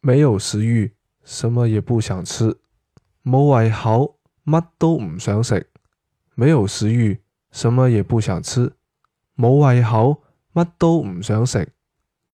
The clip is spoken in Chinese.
没有食欲什么也不想吃。冇胃口乜都唔想食。没有食欲什么也不想吃。冇胃口乜都唔想食。